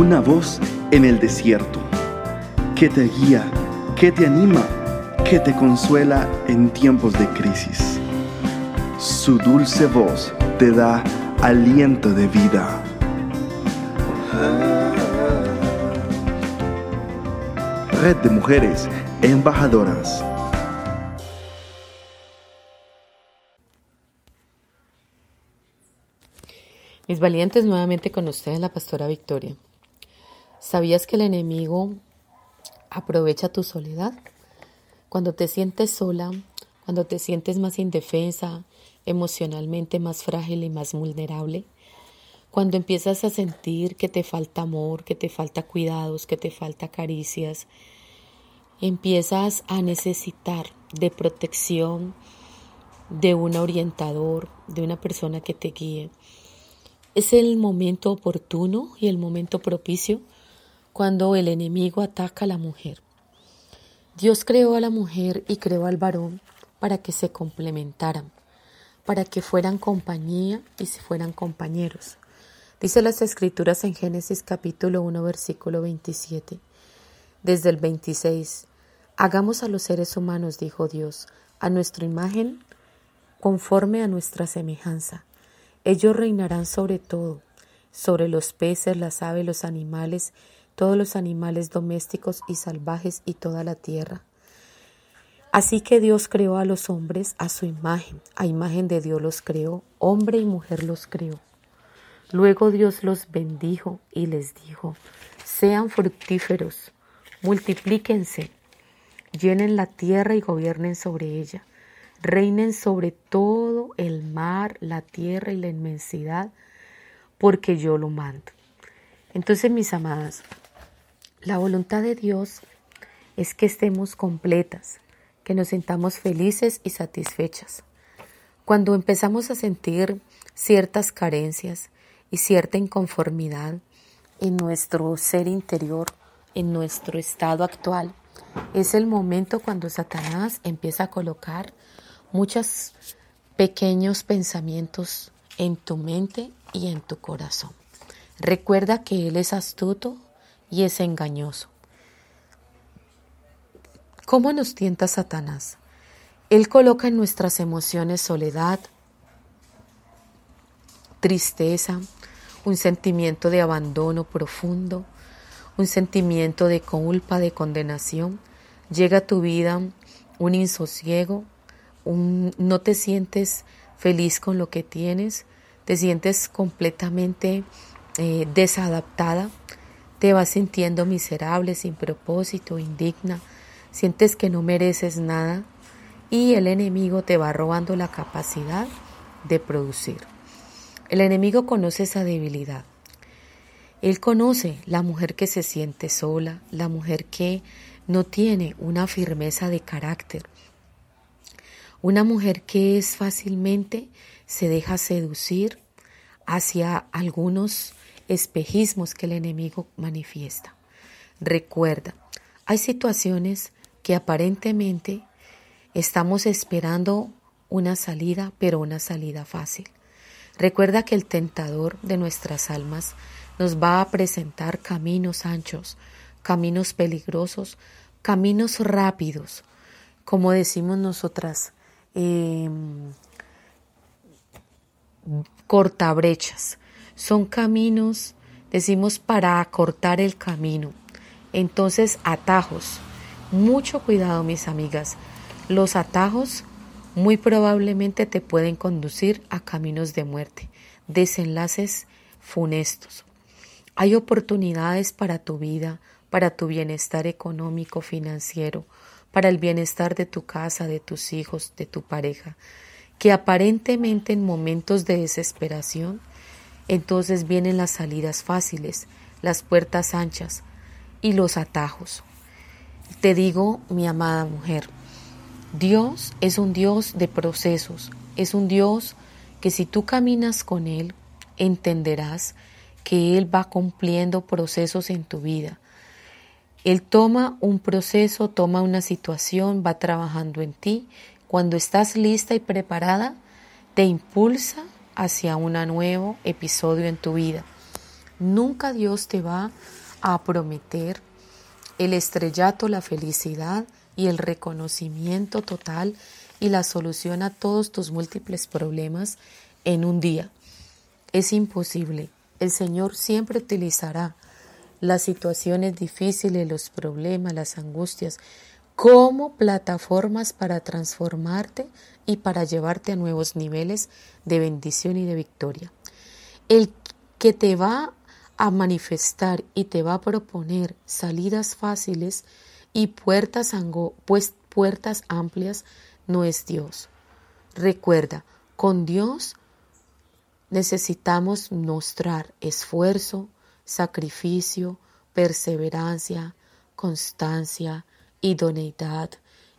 una voz en el desierto que te guía, que te anima, que te consuela en tiempos de crisis. Su dulce voz te da aliento de vida. Red de Mujeres Embajadoras. Mis valientes, nuevamente con ustedes la pastora Victoria. ¿Sabías que el enemigo aprovecha tu soledad? Cuando te sientes sola, cuando te sientes más indefensa, emocionalmente más frágil y más vulnerable, cuando empiezas a sentir que te falta amor, que te falta cuidados, que te falta caricias, empiezas a necesitar de protección, de un orientador, de una persona que te guíe. Es el momento oportuno y el momento propicio cuando el enemigo ataca a la mujer. Dios creó a la mujer y creó al varón para que se complementaran, para que fueran compañía y se fueran compañeros. Dice las escrituras en Génesis capítulo 1 versículo 27. Desde el 26, hagamos a los seres humanos, dijo Dios, a nuestra imagen, conforme a nuestra semejanza ellos reinarán sobre todo, sobre los peces, las aves, los animales, todos los animales domésticos y salvajes y toda la tierra. Así que Dios creó a los hombres a su imagen, a imagen de Dios los creó, hombre y mujer los creó. Luego Dios los bendijo y les dijo, sean fructíferos, multiplíquense, llenen la tierra y gobiernen sobre ella reinen sobre todo el mar, la tierra y la inmensidad, porque yo lo mando. Entonces, mis amadas, la voluntad de Dios es que estemos completas, que nos sintamos felices y satisfechas. Cuando empezamos a sentir ciertas carencias y cierta inconformidad en nuestro ser interior, en nuestro estado actual, es el momento cuando Satanás empieza a colocar muchos pequeños pensamientos en tu mente y en tu corazón. Recuerda que Él es astuto y es engañoso. ¿Cómo nos tienta Satanás? Él coloca en nuestras emociones soledad, tristeza, un sentimiento de abandono profundo, un sentimiento de culpa, de condenación. Llega a tu vida un insosiego, no te sientes feliz con lo que tienes, te sientes completamente eh, desadaptada, te vas sintiendo miserable, sin propósito, indigna, sientes que no mereces nada y el enemigo te va robando la capacidad de producir. El enemigo conoce esa debilidad. Él conoce la mujer que se siente sola, la mujer que no tiene una firmeza de carácter, una mujer que es fácilmente se deja seducir hacia algunos espejismos que el enemigo manifiesta. Recuerda, hay situaciones que aparentemente estamos esperando una salida, pero una salida fácil. Recuerda que el tentador de nuestras almas nos va a presentar caminos anchos, caminos peligrosos, caminos rápidos, como decimos nosotras, eh, cortabrechas. Son caminos, decimos, para acortar el camino. Entonces, atajos. Mucho cuidado, mis amigas. Los atajos muy probablemente te pueden conducir a caminos de muerte, desenlaces funestos. Hay oportunidades para tu vida, para tu bienestar económico, financiero, para el bienestar de tu casa, de tus hijos, de tu pareja, que aparentemente en momentos de desesperación, entonces vienen las salidas fáciles, las puertas anchas y los atajos. Te digo, mi amada mujer, Dios es un Dios de procesos, es un Dios que si tú caminas con Él, entenderás que Él va cumpliendo procesos en tu vida, él toma un proceso, toma una situación, va trabajando en ti. Cuando estás lista y preparada, te impulsa hacia un nuevo episodio en tu vida. Nunca Dios te va a prometer el estrellato, la felicidad y el reconocimiento total y la solución a todos tus múltiples problemas en un día. Es imposible. El Señor siempre utilizará las situaciones difíciles, los problemas, las angustias, como plataformas para transformarte y para llevarte a nuevos niveles de bendición y de victoria. El que te va a manifestar y te va a proponer salidas fáciles y puertas, pues, puertas amplias no es Dios. Recuerda, con Dios necesitamos mostrar esfuerzo, sacrificio, perseverancia, constancia, idoneidad.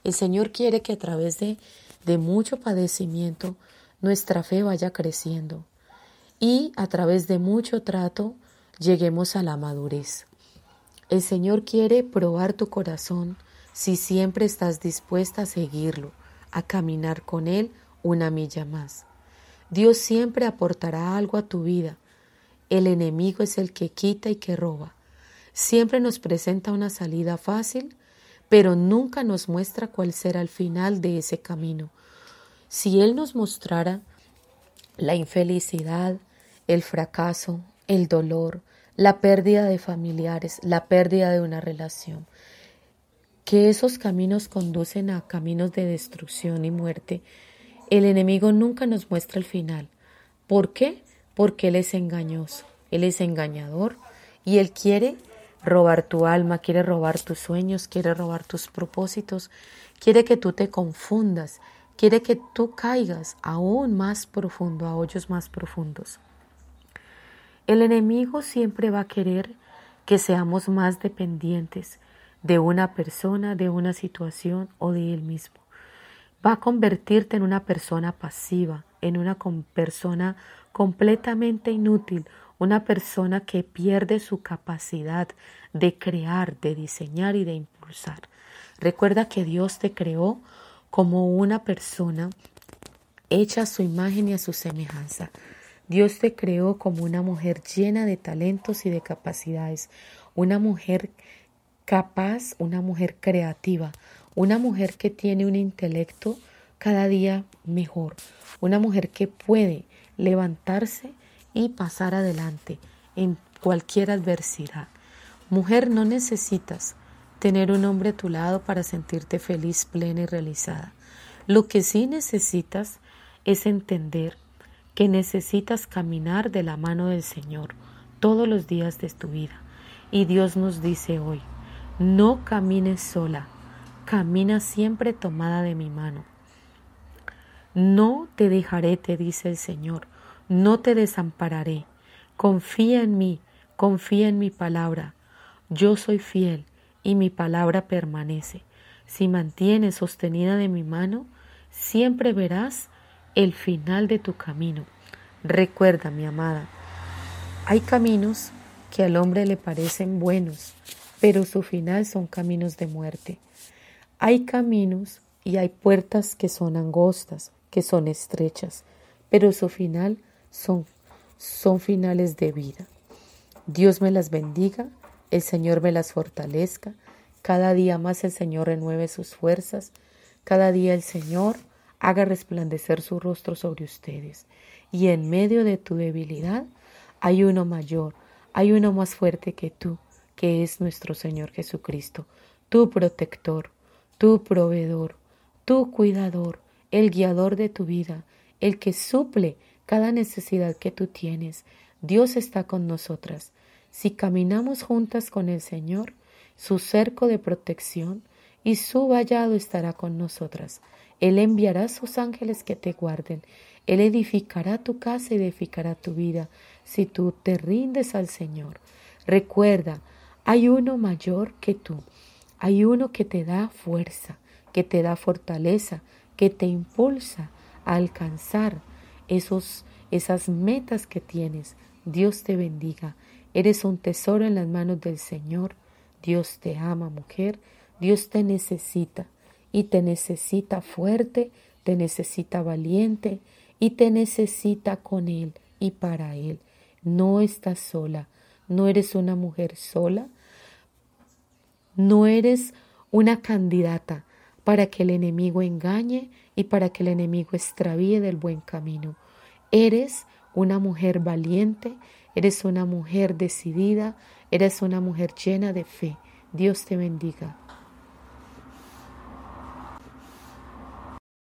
El Señor quiere que a través de, de mucho padecimiento nuestra fe vaya creciendo y a través de mucho trato lleguemos a la madurez. El Señor quiere probar tu corazón si siempre estás dispuesta a seguirlo, a caminar con Él una milla más. Dios siempre aportará algo a tu vida. El enemigo es el que quita y que roba. Siempre nos presenta una salida fácil pero nunca nos muestra cuál será el final de ese camino. Si Él nos mostrara la infelicidad, el fracaso, el dolor, la pérdida de familiares, la pérdida de una relación, que esos caminos conducen a caminos de destrucción y muerte, el enemigo nunca nos muestra el final. ¿Por qué? Porque Él es engañoso, Él es engañador y Él quiere robar tu alma, quiere robar tus sueños, quiere robar tus propósitos, quiere que tú te confundas, quiere que tú caigas aún más profundo, a hoyos más profundos. El enemigo siempre va a querer que seamos más dependientes de una persona, de una situación o de él mismo. Va a convertirte en una persona pasiva, en una persona completamente inútil, una persona que pierde su capacidad de crear, de diseñar y de impulsar. Recuerda que Dios te creó como una persona hecha a su imagen y a su semejanza. Dios te creó como una mujer llena de talentos y de capacidades, una mujer capaz, una mujer creativa, una mujer que tiene un intelecto cada día mejor, una mujer que puede levantarse y pasar adelante en cualquier adversidad. Mujer, no necesitas tener un hombre a tu lado para sentirte feliz, plena y realizada. Lo que sí necesitas es entender que necesitas caminar de la mano del Señor todos los días de tu vida. Y Dios nos dice hoy, no camines sola, camina siempre tomada de mi mano. No te dejaré, te dice el Señor, no te desampararé. Confía en mí, confía en mi palabra. Yo soy fiel y mi palabra permanece. Si mantienes sostenida de mi mano, siempre verás el final de tu camino. Recuerda, mi amada, hay caminos que al hombre le parecen buenos, pero su final son caminos de muerte. Hay caminos y hay puertas que son angostas, que son estrechas, pero su final son, son finales de vida. Dios me las bendiga, el Señor me las fortalezca, cada día más el Señor renueve sus fuerzas, cada día el Señor haga resplandecer su rostro sobre ustedes. Y en medio de tu debilidad hay uno mayor, hay uno más fuerte que tú, que es nuestro Señor Jesucristo, tu protector, tu proveedor, tu cuidador, el guiador de tu vida, el que suple cada necesidad que tú tienes. Dios está con nosotras. Si caminamos juntas con el Señor, su cerco de protección y su vallado estará con nosotras. Él enviará sus ángeles que te guarden. Él edificará tu casa y edificará tu vida si tú te rindes al Señor. Recuerda, hay uno mayor que tú. Hay uno que te da fuerza, que te da fortaleza, que te impulsa a alcanzar esos, esas metas que tienes. Dios te bendiga. Eres un tesoro en las manos del Señor. Dios te ama, mujer. Dios te necesita y te necesita fuerte, te necesita valiente y te necesita con Él y para Él. No estás sola. no eres una mujer sola, no eres una candidata para que el enemigo engañe y para que el enemigo extravíe del buen camino. Eres una mujer valiente, eres una mujer decidida, eres una mujer llena de fe. Dios te bendiga.